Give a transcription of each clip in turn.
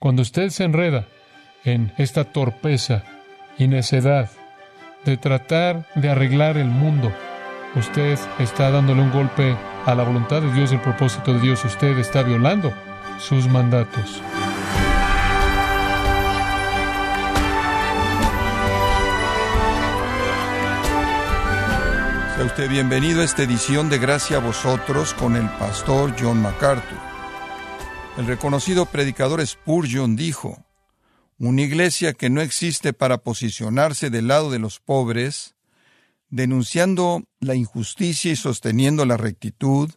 Cuando usted se enreda en esta torpeza y necedad de tratar de arreglar el mundo, usted está dándole un golpe a la voluntad de Dios, el propósito de Dios. Usted está violando sus mandatos. Sea usted bienvenido a esta edición de Gracia a vosotros con el pastor John MacArthur. El reconocido predicador Spurgeon dijo, una iglesia que no existe para posicionarse del lado de los pobres, denunciando la injusticia y sosteniendo la rectitud,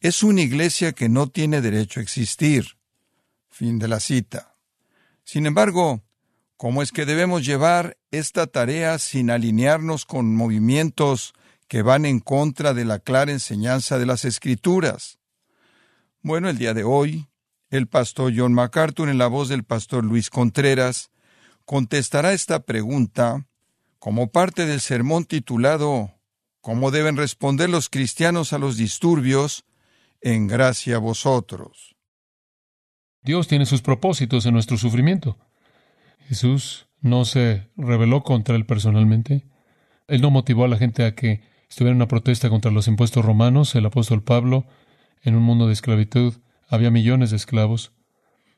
es una iglesia que no tiene derecho a existir. Fin de la cita. Sin embargo, ¿cómo es que debemos llevar esta tarea sin alinearnos con movimientos que van en contra de la clara enseñanza de las Escrituras. Bueno, el día de hoy, el pastor John MacArthur, en la voz del pastor Luis Contreras, contestará esta pregunta como parte del sermón titulado ¿Cómo deben responder los cristianos a los disturbios? En gracia a vosotros. Dios tiene sus propósitos en nuestro sufrimiento. Jesús no se rebeló contra él personalmente. Él no motivó a la gente a que estuviera una protesta contra los impuestos romanos, el apóstol Pablo, en un mundo de esclavitud, había millones de esclavos.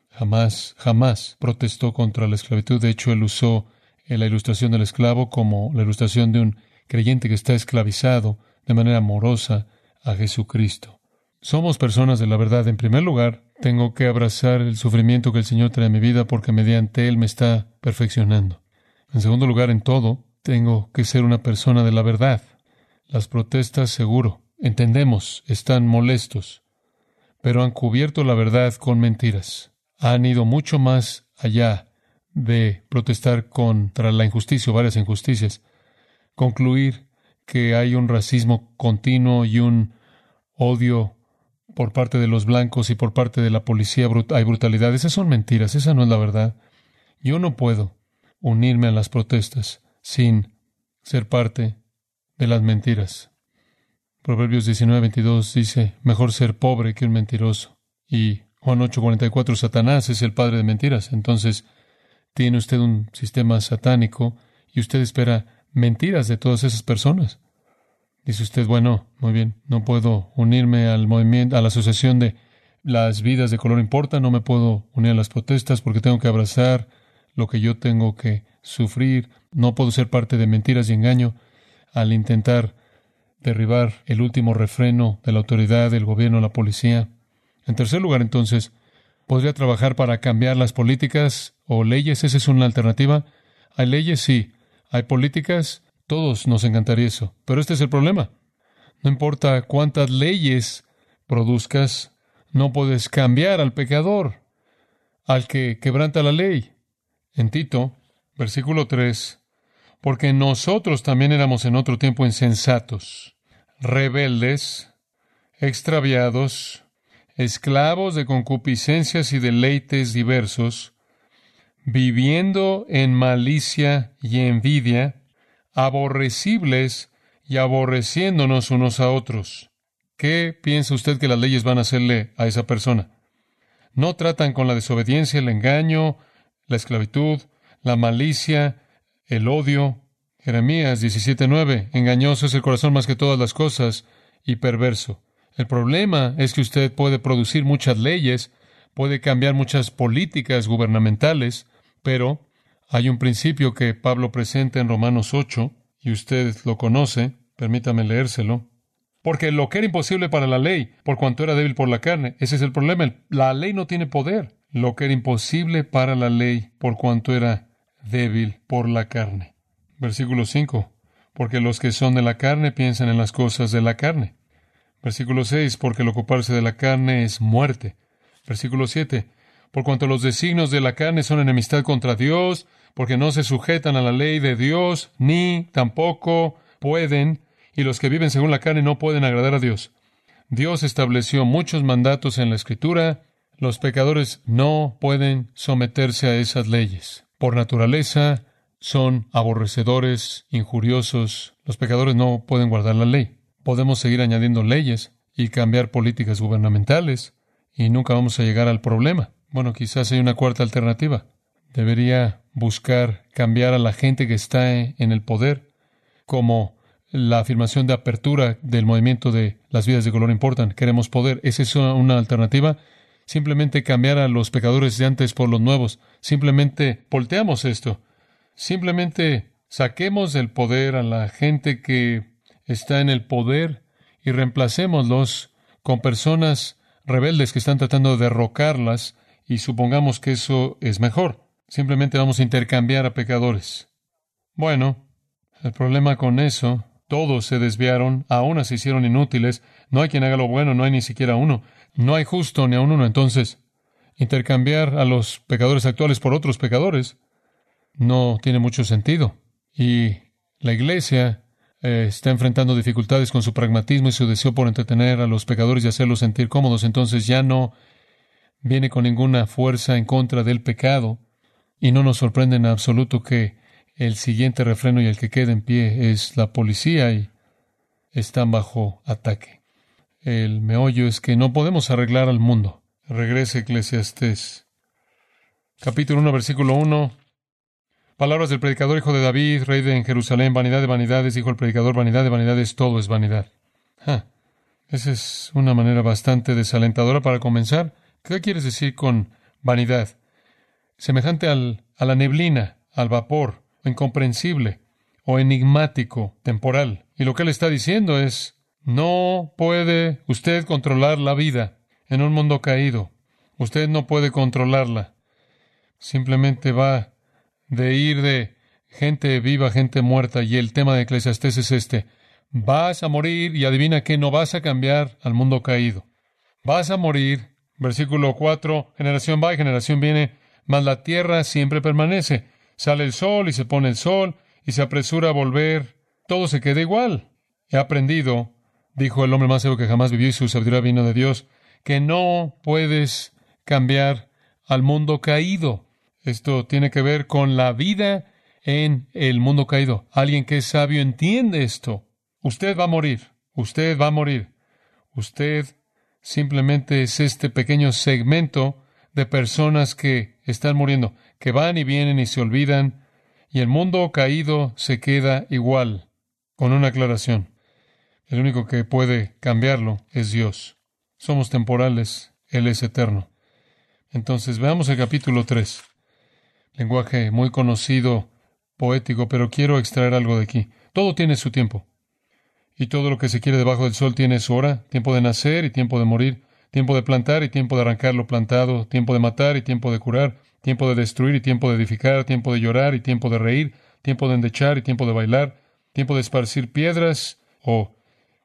Jamás, jamás protestó contra la esclavitud. De hecho, él usó la ilustración del esclavo como la ilustración de un creyente que está esclavizado de manera amorosa a Jesucristo. Somos personas de la verdad. En primer lugar, tengo que abrazar el sufrimiento que el Señor trae a mi vida porque mediante Él me está perfeccionando. En segundo lugar, en todo, tengo que ser una persona de la verdad. Las protestas, seguro, entendemos, están molestos, pero han cubierto la verdad con mentiras. Han ido mucho más allá de protestar contra la injusticia o varias injusticias. Concluir que hay un racismo continuo y un odio por parte de los blancos y por parte de la policía hay brutalidad. Esas son mentiras, esa no es la verdad. Yo no puedo unirme a las protestas sin ser parte de las mentiras. Proverbios 19:22 dice, mejor ser pobre que un mentiroso. Y Juan 8:44, Satanás es el padre de mentiras. Entonces, tiene usted un sistema satánico y usted espera mentiras de todas esas personas. Dice usted, bueno, muy bien, no puedo unirme al movimiento, a la asociación de las vidas de color importa, no me puedo unir a las protestas porque tengo que abrazar lo que yo tengo que sufrir, no puedo ser parte de mentiras y engaño al intentar derribar el último refreno de la autoridad, del gobierno, la policía. En tercer lugar, entonces, ¿podría trabajar para cambiar las políticas o leyes? ¿Esa es una alternativa? Hay leyes, sí. Hay políticas, todos nos encantaría eso. Pero este es el problema. No importa cuántas leyes produzcas, no puedes cambiar al pecador, al que quebranta la ley. En Tito, versículo 3, porque nosotros también éramos en otro tiempo insensatos, rebeldes, extraviados, esclavos de concupiscencias y deleites diversos, viviendo en malicia y envidia, aborrecibles y aborreciéndonos unos a otros. ¿Qué piensa usted que las leyes van a hacerle a esa persona? No tratan con la desobediencia, el engaño, la esclavitud, la malicia, el odio. Jeremías 17:9. Engañoso es el corazón más que todas las cosas y perverso. El problema es que usted puede producir muchas leyes, puede cambiar muchas políticas gubernamentales, pero hay un principio que Pablo presenta en Romanos 8, y usted lo conoce, permítame leérselo. Porque lo que era imposible para la ley, por cuanto era débil por la carne, ese es el problema. La ley no tiene poder. Lo que era imposible para la ley, por cuanto era débil por la carne. Versículo 5. Porque los que son de la carne piensan en las cosas de la carne. Versículo 6. Porque el ocuparse de la carne es muerte. Versículo 7. Por cuanto los designios de la carne son enemistad contra Dios, porque no se sujetan a la ley de Dios, ni tampoco pueden, y los que viven según la carne no pueden agradar a Dios. Dios estableció muchos mandatos en la Escritura, los pecadores no pueden someterse a esas leyes por naturaleza son aborrecedores, injuriosos. Los pecadores no pueden guardar la ley. Podemos seguir añadiendo leyes y cambiar políticas gubernamentales y nunca vamos a llegar al problema. Bueno, quizás hay una cuarta alternativa. Debería buscar cambiar a la gente que está en el poder, como la afirmación de apertura del movimiento de las vidas de color importan. Queremos poder. ¿Es eso una alternativa? Simplemente cambiar a los pecadores de antes por los nuevos. Simplemente volteamos esto. Simplemente saquemos del poder a la gente que está en el poder y reemplacémoslos con personas rebeldes que están tratando de derrocarlas y supongamos que eso es mejor. Simplemente vamos a intercambiar a pecadores. Bueno, el problema con eso, todos se desviaron, aún se hicieron inútiles, no hay quien haga lo bueno, no hay ni siquiera uno, no hay justo ni aun uno. Entonces, intercambiar a los pecadores actuales por otros pecadores no tiene mucho sentido. Y la iglesia eh, está enfrentando dificultades con su pragmatismo y su deseo por entretener a los pecadores y hacerlos sentir cómodos. Entonces ya no viene con ninguna fuerza en contra del pecado y no nos sorprende en absoluto que el siguiente refreno y el que quede en pie es la policía y están bajo ataque. El meollo es que no podemos arreglar al mundo. Regrese Eclesiastés. Capítulo 1, versículo 1. Palabras del predicador, hijo de David, rey de Jerusalén, vanidad de vanidades, dijo el predicador, vanidad de vanidades, todo es vanidad. Esa es una manera bastante desalentadora para comenzar. ¿Qué quieres decir con vanidad? Semejante al, a la neblina, al vapor, incomprensible, o enigmático, temporal. Y lo que él está diciendo es, no puede usted controlar la vida en un mundo caído. Usted no puede controlarla. Simplemente va de ir de gente viva, gente muerta, y el tema de Eclesiastés es este. Vas a morir y adivina que no vas a cambiar al mundo caído. Vas a morir, versículo 4, generación va y generación viene, mas la tierra siempre permanece. Sale el sol y se pone el sol y se apresura a volver. Todo se queda igual. He aprendido, dijo el hombre más sabio que jamás vivió y su sabiduría vino de Dios, que no puedes cambiar al mundo caído. Esto tiene que ver con la vida en el mundo caído. Alguien que es sabio entiende esto. Usted va a morir. Usted va a morir. Usted simplemente es este pequeño segmento de personas que están muriendo, que van y vienen y se olvidan, y el mundo caído se queda igual, con una aclaración. El único que puede cambiarlo es Dios. Somos temporales, Él es eterno. Entonces veamos el capítulo 3 lenguaje muy conocido, poético, pero quiero extraer algo de aquí. Todo tiene su tiempo. Y todo lo que se quiere debajo del sol tiene su hora, tiempo de nacer y tiempo de morir, tiempo de plantar y tiempo de arrancar lo plantado, tiempo de matar y tiempo de curar, tiempo de destruir y tiempo de edificar, tiempo de llorar y tiempo de reír, tiempo de endechar y tiempo de bailar, tiempo de esparcir piedras o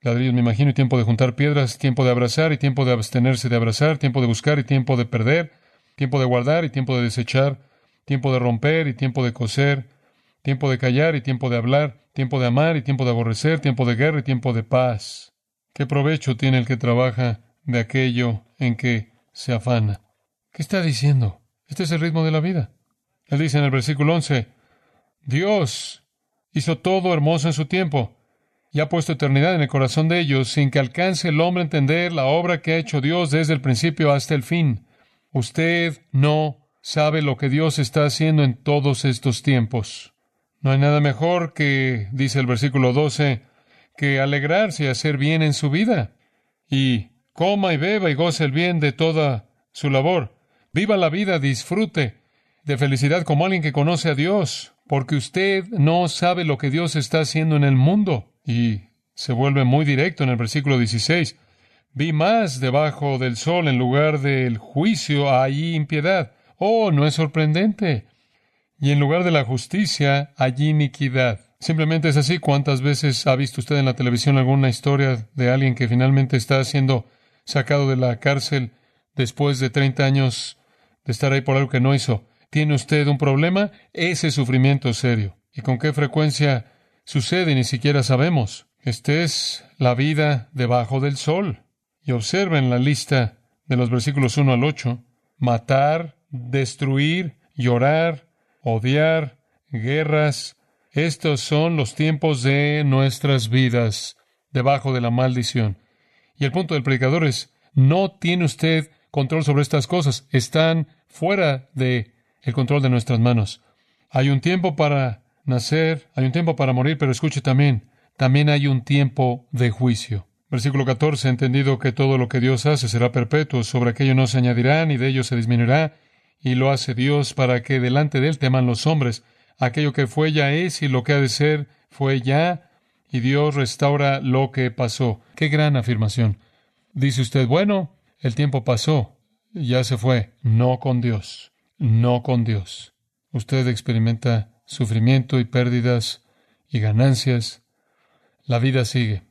ladrillos, me imagino, y tiempo de juntar piedras, tiempo de abrazar y tiempo de abstenerse de abrazar, tiempo de buscar y tiempo de perder, tiempo de guardar y tiempo de desechar, tiempo de romper y tiempo de coser, tiempo de callar y tiempo de hablar, tiempo de amar y tiempo de aborrecer, tiempo de guerra y tiempo de paz. ¿Qué provecho tiene el que trabaja de aquello en que se afana? ¿Qué está diciendo? Este es el ritmo de la vida. Él dice en el versículo 11, Dios hizo todo hermoso en su tiempo y ha puesto eternidad en el corazón de ellos sin que alcance el hombre a entender la obra que ha hecho Dios desde el principio hasta el fin. Usted no sabe lo que Dios está haciendo en todos estos tiempos. No hay nada mejor que, dice el versículo 12, que alegrarse y hacer bien en su vida. Y coma y beba y goce el bien de toda su labor. Viva la vida, disfrute de felicidad como alguien que conoce a Dios, porque usted no sabe lo que Dios está haciendo en el mundo. Y se vuelve muy directo en el versículo 16. Vi más debajo del sol en lugar del juicio hay impiedad Oh, no es sorprendente. Y en lugar de la justicia, hay iniquidad. Simplemente es así. ¿Cuántas veces ha visto usted en la televisión alguna historia de alguien que finalmente está siendo sacado de la cárcel después de 30 años de estar ahí por algo que no hizo? ¿Tiene usted un problema? Ese sufrimiento serio. ¿Y con qué frecuencia sucede? Ni siquiera sabemos. Esta es la vida debajo del sol. Y observen la lista de los versículos 1 al 8. Matar, destruir, llorar, odiar, guerras. Estos son los tiempos de nuestras vidas debajo de la maldición. Y el punto del predicador es, no tiene usted control sobre estas cosas. Están fuera de el control de nuestras manos. Hay un tiempo para nacer, hay un tiempo para morir, pero escuche también, también hay un tiempo de juicio. Versículo 14, entendido que todo lo que Dios hace será perpetuo, sobre aquello no se añadirá, ni de ello se disminuirá, y lo hace Dios para que delante de él teman los hombres. Aquello que fue ya es, y lo que ha de ser fue ya, y Dios restaura lo que pasó. Qué gran afirmación. Dice usted, bueno, el tiempo pasó, ya se fue. No con Dios, no con Dios. Usted experimenta sufrimiento y pérdidas y ganancias. La vida sigue.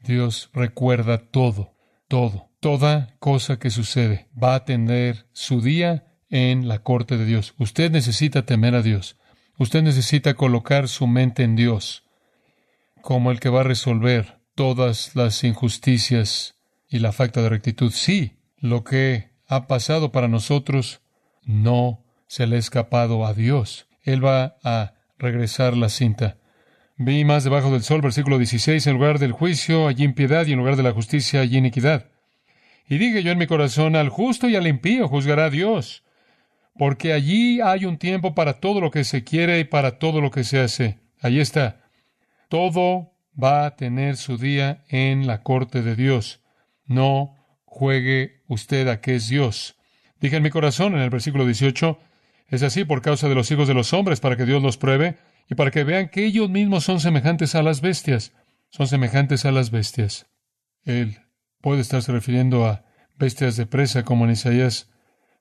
Dios recuerda todo, todo, toda cosa que sucede. Va a tener su día en la corte de Dios. Usted necesita temer a Dios. Usted necesita colocar su mente en Dios como el que va a resolver todas las injusticias y la falta de rectitud. Sí, lo que ha pasado para nosotros no se le ha escapado a Dios. Él va a regresar la cinta. Vi más debajo del sol, versículo 16, en lugar del juicio, allí impiedad, y en lugar de la justicia, allí iniquidad. Y dije yo en mi corazón, al justo y al impío juzgará Dios, porque allí hay un tiempo para todo lo que se quiere y para todo lo que se hace. Allí está. Todo va a tener su día en la corte de Dios. No juegue usted a que es Dios. Dije en mi corazón, en el versículo 18, es así por causa de los hijos de los hombres, para que Dios los pruebe y para que vean que ellos mismos son semejantes a las bestias. Son semejantes a las bestias. Él puede estarse refiriendo a bestias de presa, como en Isaías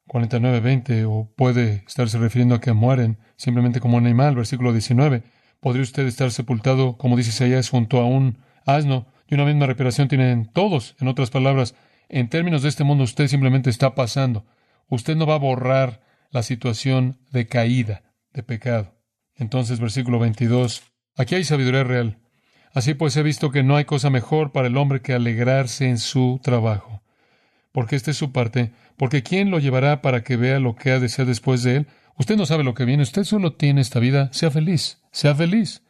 49:20, o puede estarse refiriendo a que mueren simplemente como un animal, versículo 19. Podría usted estar sepultado, como dice Isaías, junto a un asno, y una misma reparación tienen todos. En otras palabras, en términos de este mundo, usted simplemente está pasando. Usted no va a borrar la situación de caída, de pecado. Entonces, versículo 22, aquí hay sabiduría real. Así pues he visto que no hay cosa mejor para el hombre que alegrarse en su trabajo. Porque esta es su parte, porque ¿quién lo llevará para que vea lo que ha de ser después de él? Usted no sabe lo que viene, usted solo tiene esta vida, sea feliz, sea feliz.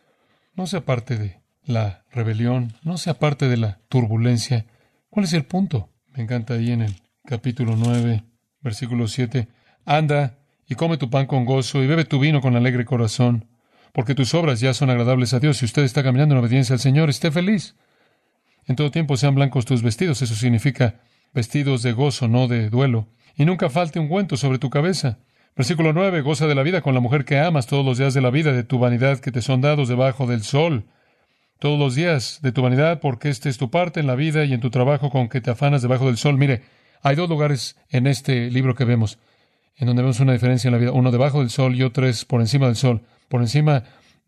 No sea parte de la rebelión, no sea parte de la turbulencia. ¿Cuál es el punto? Me encanta ahí en el capítulo 9, versículo 7. Anda y come tu pan con gozo y bebe tu vino con alegre corazón, porque tus obras ya son agradables a Dios. Si usted está caminando en obediencia al Señor, esté feliz. En todo tiempo sean blancos tus vestidos, eso significa vestidos de gozo, no de duelo. Y nunca falte un ungüento sobre tu cabeza. Versículo 9, goza de la vida con la mujer que amas todos los días de la vida, de tu vanidad que te son dados debajo del sol. Todos los días de tu vanidad, porque esta es tu parte en la vida y en tu trabajo con que te afanas debajo del sol. Mire, hay dos lugares en este libro que vemos en donde vemos una diferencia en la vida. Uno debajo del sol y otro es por encima del sol. Por encima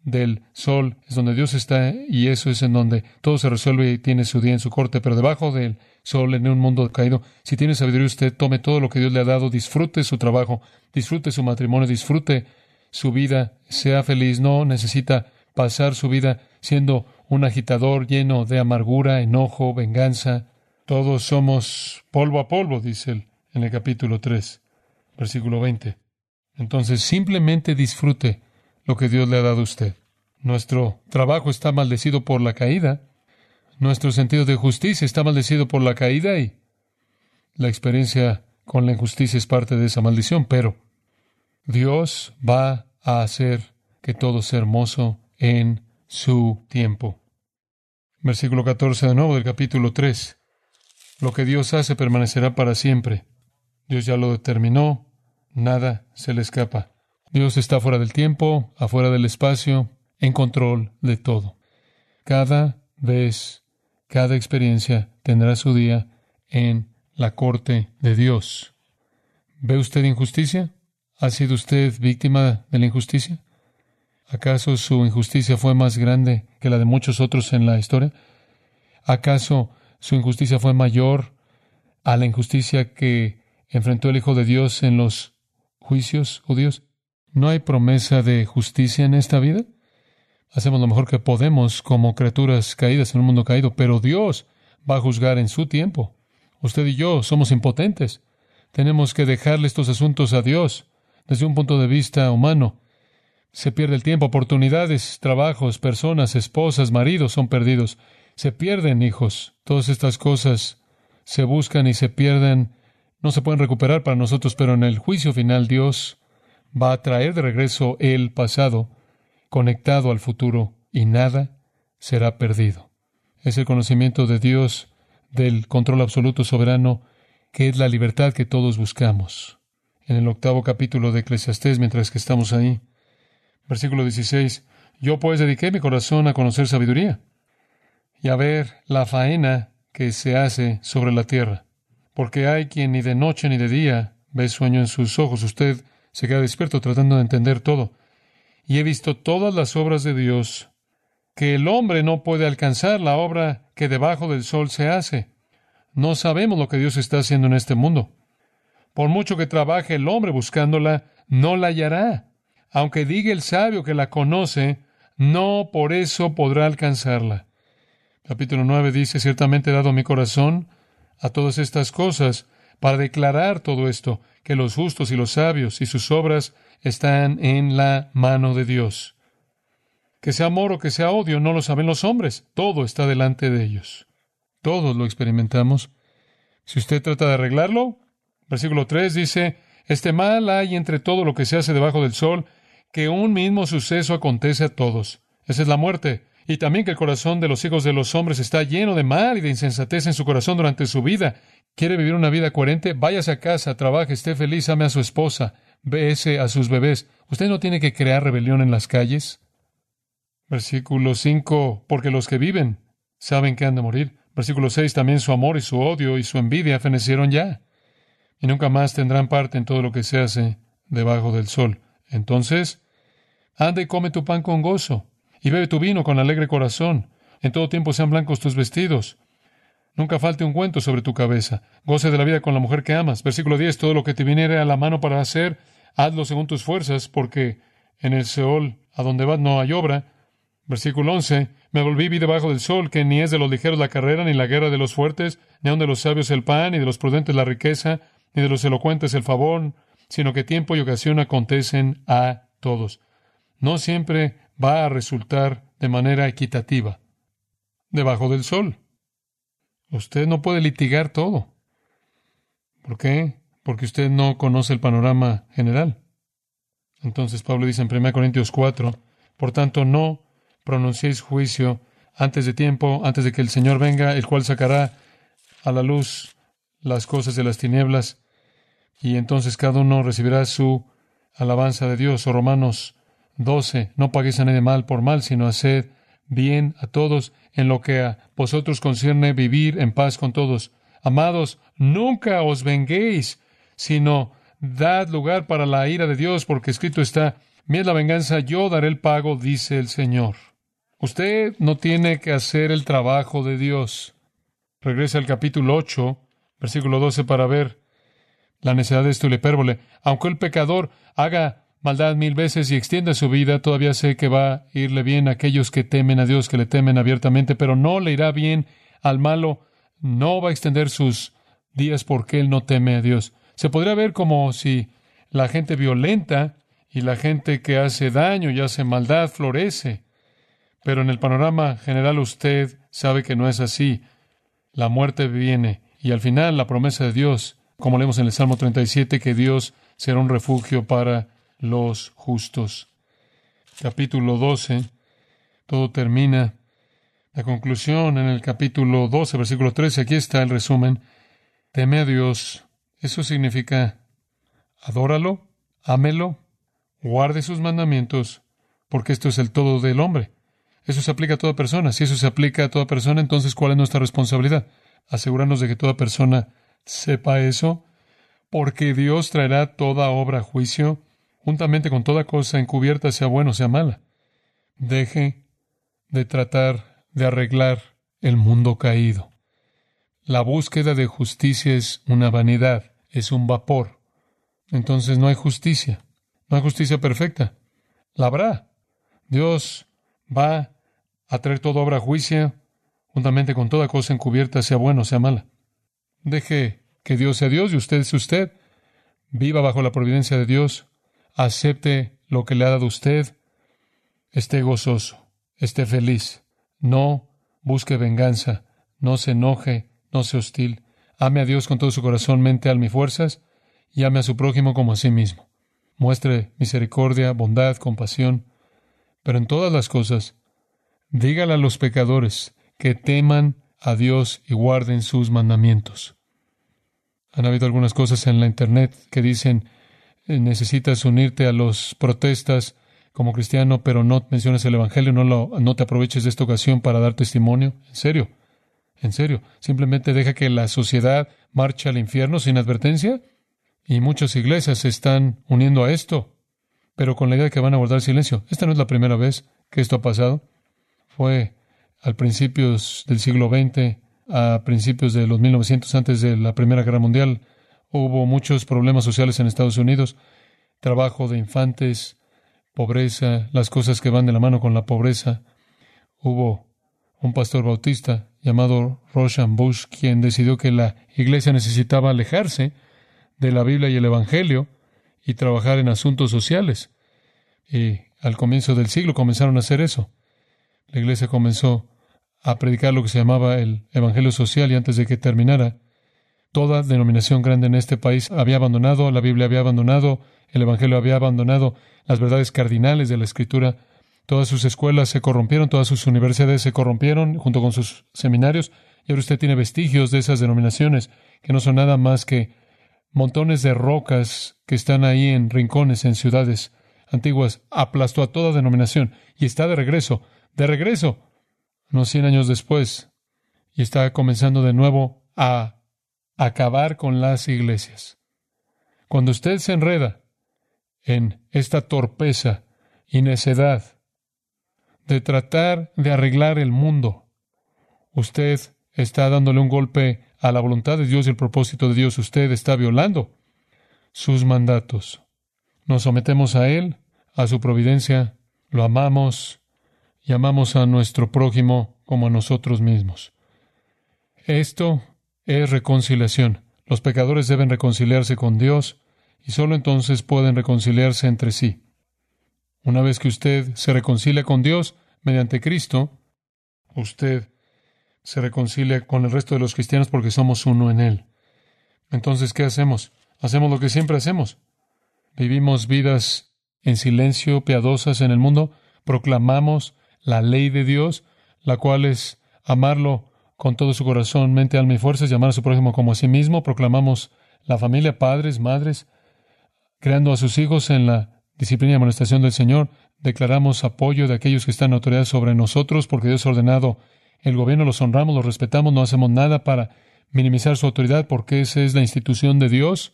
del sol es donde Dios está y eso es en donde todo se resuelve y tiene su día en su corte. Pero debajo del sol, en un mundo caído, si tiene sabiduría usted, tome todo lo que Dios le ha dado, disfrute su trabajo, disfrute su matrimonio, disfrute su vida, sea feliz. No necesita pasar su vida siendo un agitador lleno de amargura, enojo, venganza. Todos somos polvo a polvo, dice él en el capítulo 3 versículo 20. Entonces simplemente disfrute lo que Dios le ha dado a usted. Nuestro trabajo está maldecido por la caída. Nuestro sentido de justicia está maldecido por la caída y la experiencia con la injusticia es parte de esa maldición, pero Dios va a hacer que todo sea hermoso en su tiempo. Versículo 14 de nuevo del capítulo 3. Lo que Dios hace permanecerá para siempre. Dios ya lo determinó, nada se le escapa. Dios está fuera del tiempo, afuera del espacio, en control de todo. Cada vez, cada experiencia tendrá su día en la corte de Dios. ¿Ve usted injusticia? ¿Ha sido usted víctima de la injusticia? ¿Acaso su injusticia fue más grande que la de muchos otros en la historia? ¿Acaso su injusticia fue mayor a la injusticia que enfrentó el Hijo de Dios en los juicios judíos? ¿No hay promesa de justicia en esta vida? Hacemos lo mejor que podemos como criaturas caídas en un mundo caído, pero Dios va a juzgar en su tiempo. Usted y yo somos impotentes. Tenemos que dejarle estos asuntos a Dios desde un punto de vista humano. Se pierde el tiempo, oportunidades, trabajos, personas, esposas, maridos son perdidos. Se pierden hijos. Todas estas cosas se buscan y se pierden no se pueden recuperar para nosotros, pero en el juicio final Dios va a traer de regreso el pasado conectado al futuro y nada será perdido. Es el conocimiento de Dios del control absoluto soberano que es la libertad que todos buscamos. En el octavo capítulo de Eclesiastés, mientras que estamos ahí, versículo 16, yo pues dediqué mi corazón a conocer sabiduría y a ver la faena que se hace sobre la tierra, porque hay quien ni de noche ni de día ve sueño en sus ojos. Usted se queda despierto tratando de entender todo. Y he visto todas las obras de Dios, que el hombre no puede alcanzar la obra que debajo del sol se hace. No sabemos lo que Dios está haciendo en este mundo. Por mucho que trabaje el hombre buscándola, no la hallará. Aunque diga el sabio que la conoce, no por eso podrá alcanzarla. Capítulo 9 dice, ciertamente he dado mi corazón a todas estas cosas para declarar todo esto, que los justos y los sabios y sus obras están en la mano de Dios. Que sea amor o que sea odio, no lo saben los hombres, todo está delante de ellos. Todos lo experimentamos. Si usted trata de arreglarlo, versículo 3 dice, este mal hay entre todo lo que se hace debajo del sol, que un mismo suceso acontece a todos. Esa es la muerte. Y también que el corazón de los hijos de los hombres está lleno de mal y de insensatez en su corazón durante su vida. ¿Quiere vivir una vida coherente? Váyase a casa, trabaje, esté feliz, ame a su esposa, bese a sus bebés. Usted no tiene que crear rebelión en las calles. Versículo 5, porque los que viven saben que han de morir. Versículo 6, también su amor y su odio y su envidia fenecieron ya, y nunca más tendrán parte en todo lo que se hace debajo del sol. Entonces, anda y come tu pan con gozo, y bebe tu vino con alegre corazón. En todo tiempo sean blancos tus vestidos. Nunca falte un cuento sobre tu cabeza. Goce de la vida con la mujer que amas. Versículo 10, todo lo que te viniere a la mano para hacer, hazlo según tus fuerzas, porque en el Seol, a donde vas, no hay obra. Versículo 11, me volví vi debajo del sol, que ni es de los ligeros la carrera, ni la guerra de los fuertes, ni aun de los sabios el pan, ni de los prudentes la riqueza, ni de los elocuentes el favor, sino que tiempo y ocasión acontecen a todos. No siempre va a resultar de manera equitativa. Debajo del sol. Usted no puede litigar todo. ¿Por qué? Porque usted no conoce el panorama general. Entonces Pablo dice en 1 Corintios 4, por tanto no pronunciéis juicio antes de tiempo, antes de que el Señor venga, el cual sacará a la luz las cosas de las tinieblas, y entonces cada uno recibirá su alabanza de Dios. O Romanos 12, no paguéis a nadie mal por mal, sino haced bien a todos en lo que a vosotros concierne vivir en paz con todos. Amados, nunca os venguéis, sino dad lugar para la ira de Dios, porque escrito está, mía la venganza, yo daré el pago, dice el Señor. Usted no tiene que hacer el trabajo de Dios. Regresa al capítulo 8, versículo 12, para ver la necesidad de esto y la hipérbole. Aunque el pecador haga maldad mil veces y extienda su vida, todavía sé que va a irle bien a aquellos que temen a Dios, que le temen abiertamente, pero no le irá bien al malo, no va a extender sus días porque él no teme a Dios. Se podría ver como si la gente violenta y la gente que hace daño y hace maldad florece. Pero en el panorama general usted sabe que no es así. La muerte viene y al final la promesa de Dios, como leemos en el Salmo 37, que Dios será un refugio para los justos. Capítulo 12, todo termina. La conclusión en el capítulo 12, versículo 13, aquí está el resumen. Teme a Dios. Eso significa adóralo, ámelo, guarde sus mandamientos, porque esto es el todo del hombre. Eso se aplica a toda persona. Si eso se aplica a toda persona, entonces ¿cuál es nuestra responsabilidad? Asegurarnos de que toda persona sepa eso, porque Dios traerá toda obra a juicio juntamente con toda cosa encubierta, sea buena o sea mala. Deje de tratar de arreglar el mundo caído. La búsqueda de justicia es una vanidad, es un vapor. Entonces no hay justicia, no hay justicia perfecta. La habrá. Dios va a traer toda obra a juicio, juntamente con toda cosa encubierta, sea buena o sea mala. Deje que Dios sea Dios y usted es usted. Viva bajo la providencia de Dios acepte lo que le ha dado usted, esté gozoso, esté feliz, no busque venganza, no se enoje, no sea hostil, ame a Dios con todo su corazón, mente, alma y fuerzas, y ame a su prójimo como a sí mismo. Muestre misericordia, bondad, compasión, pero en todas las cosas, dígale a los pecadores que teman a Dios y guarden sus mandamientos. Han habido algunas cosas en la Internet que dicen necesitas unirte a los protestas como cristiano, pero no menciones el Evangelio, no, lo, no te aproveches de esta ocasión para dar testimonio. En serio, en serio, simplemente deja que la sociedad marche al infierno sin advertencia. Y muchas iglesias se están uniendo a esto, pero con la idea de que van a guardar silencio. Esta no es la primera vez que esto ha pasado. Fue al principios del siglo XX, a principios de los 1900, antes de la Primera Guerra Mundial, hubo muchos problemas sociales en Estados Unidos, trabajo de infantes, pobreza, las cosas que van de la mano con la pobreza. Hubo un pastor bautista llamado Roshan Bush quien decidió que la iglesia necesitaba alejarse de la Biblia y el Evangelio y trabajar en asuntos sociales. Y al comienzo del siglo comenzaron a hacer eso. La iglesia comenzó a predicar lo que se llamaba el Evangelio social y antes de que terminara, toda denominación grande en este país había abandonado, la Biblia había abandonado, el Evangelio había abandonado las verdades cardinales de la Escritura. Todas sus escuelas se corrompieron, todas sus universidades se corrompieron junto con sus seminarios y ahora usted tiene vestigios de esas denominaciones que no son nada más que montones de rocas que están ahí en rincones, en ciudades antiguas. Aplastó a toda denominación y está de regreso, de regreso unos 100 años después, y está comenzando de nuevo a acabar con las iglesias. Cuando usted se enreda en esta torpeza y necedad de tratar de arreglar el mundo, usted está dándole un golpe a la voluntad de Dios y el propósito de Dios. Usted está violando sus mandatos. Nos sometemos a Él, a su providencia, lo amamos, y amamos a nuestro prójimo como a nosotros mismos. Esto es reconciliación. Los pecadores deben reconciliarse con Dios y solo entonces pueden reconciliarse entre sí. Una vez que usted se reconcilia con Dios mediante Cristo, usted se reconcilia con el resto de los cristianos porque somos uno en Él. Entonces, ¿qué hacemos? Hacemos lo que siempre hacemos. Vivimos vidas en silencio, piadosas en el mundo, proclamamos la ley de Dios, la cual es amarlo con todo su corazón, mente, alma y fuerzas, llamar a su prójimo como a sí mismo. Proclamamos la familia, padres, madres, creando a sus hijos en la disciplina y amonestación del Señor. Declaramos apoyo de aquellos que están en autoridad sobre nosotros, porque Dios ha ordenado el gobierno, los honramos, los respetamos, no hacemos nada para minimizar su autoridad, porque esa es la institución de Dios.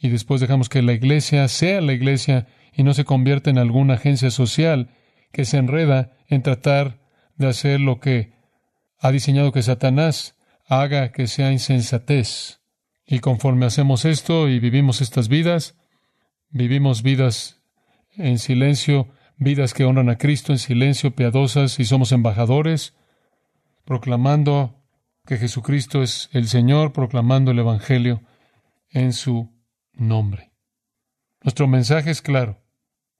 Y después dejamos que la iglesia sea la iglesia y no se convierta en alguna agencia social que se enreda en tratar de hacer lo que ha diseñado que Satanás haga que sea insensatez. Y conforme hacemos esto y vivimos estas vidas, vivimos vidas en silencio, vidas que honran a Cristo en silencio, piadosas, y somos embajadores, proclamando que Jesucristo es el Señor, proclamando el Evangelio en su nombre. Nuestro mensaje es claro.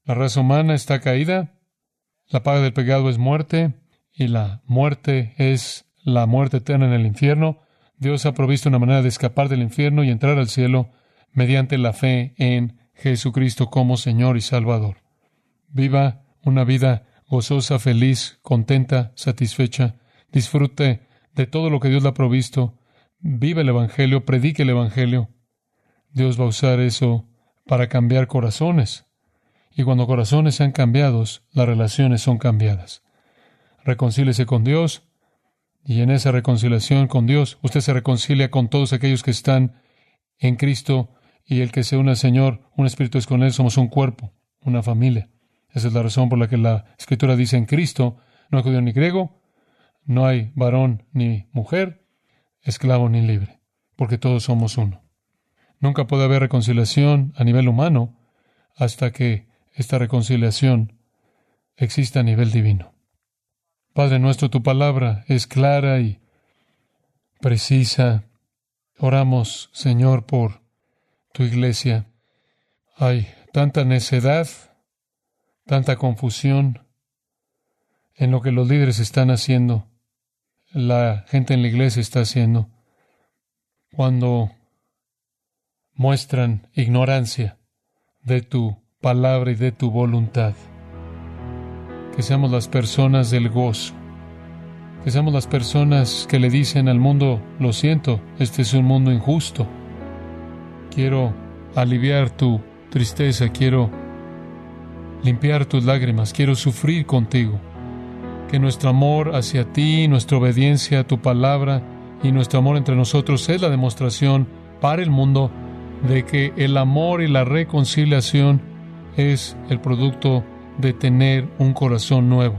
La raza humana está caída, la paga del pecado es muerte y la muerte es la muerte eterna en el infierno. Dios ha provisto una manera de escapar del infierno y entrar al cielo mediante la fe en Jesucristo como Señor y Salvador. Viva una vida gozosa, feliz, contenta, satisfecha. Disfrute de todo lo que Dios le ha provisto. Vive el Evangelio, predique el Evangelio. Dios va a usar eso para cambiar corazones. Y cuando corazones sean cambiados, las relaciones son cambiadas. Reconcíliese con Dios y en esa reconciliación con Dios usted se reconcilia con todos aquellos que están en Cristo y el que se une al Señor, un espíritu es con Él, somos un cuerpo, una familia. Esa es la razón por la que la Escritura dice en Cristo no hay judío ni griego, no hay varón ni mujer, esclavo ni libre, porque todos somos uno. Nunca puede haber reconciliación a nivel humano hasta que esta reconciliación existe a nivel divino. Padre nuestro, tu palabra es clara y precisa. Oramos, Señor, por tu iglesia. Hay tanta necedad, tanta confusión en lo que los líderes están haciendo, la gente en la iglesia está haciendo. cuando muestran ignorancia de tu palabra y de tu voluntad. Que seamos las personas del gozo. Que seamos las personas que le dicen al mundo, lo siento, este es un mundo injusto. Quiero aliviar tu tristeza, quiero limpiar tus lágrimas, quiero sufrir contigo. Que nuestro amor hacia ti, nuestra obediencia a tu palabra y nuestro amor entre nosotros es la demostración para el mundo de que el amor y la reconciliación es el producto de tener un corazón nuevo,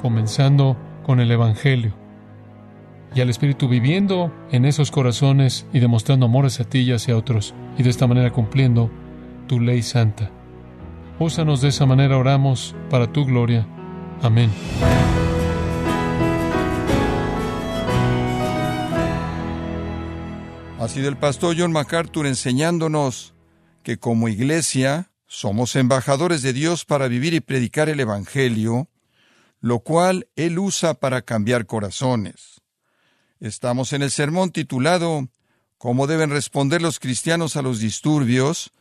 comenzando con el Evangelio y al Espíritu viviendo en esos corazones y demostrando amor hacia ti y hacia otros, y de esta manera cumpliendo tu ley santa. Úsanos de esa manera, oramos, para tu gloria. Amén. Ha sido el pastor John MacArthur enseñándonos que como iglesia somos embajadores de Dios para vivir y predicar el Evangelio, lo cual Él usa para cambiar corazones. Estamos en el sermón titulado ¿Cómo deben responder los cristianos a los disturbios?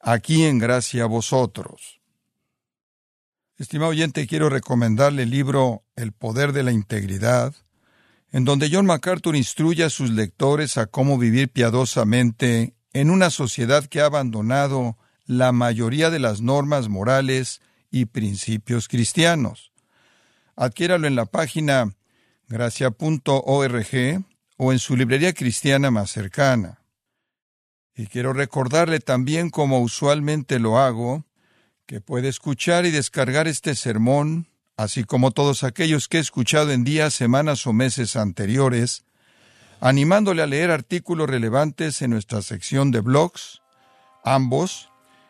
Aquí en gracia a vosotros. Estimado oyente, quiero recomendarle el libro El poder de la integridad, en donde John MacArthur instruye a sus lectores a cómo vivir piadosamente en una sociedad que ha abandonado la mayoría de las normas morales y principios cristianos. Adquiéralo en la página gracia.org o en su librería cristiana más cercana. Y quiero recordarle también, como usualmente lo hago, que puede escuchar y descargar este sermón, así como todos aquellos que he escuchado en días, semanas o meses anteriores, animándole a leer artículos relevantes en nuestra sección de blogs, ambos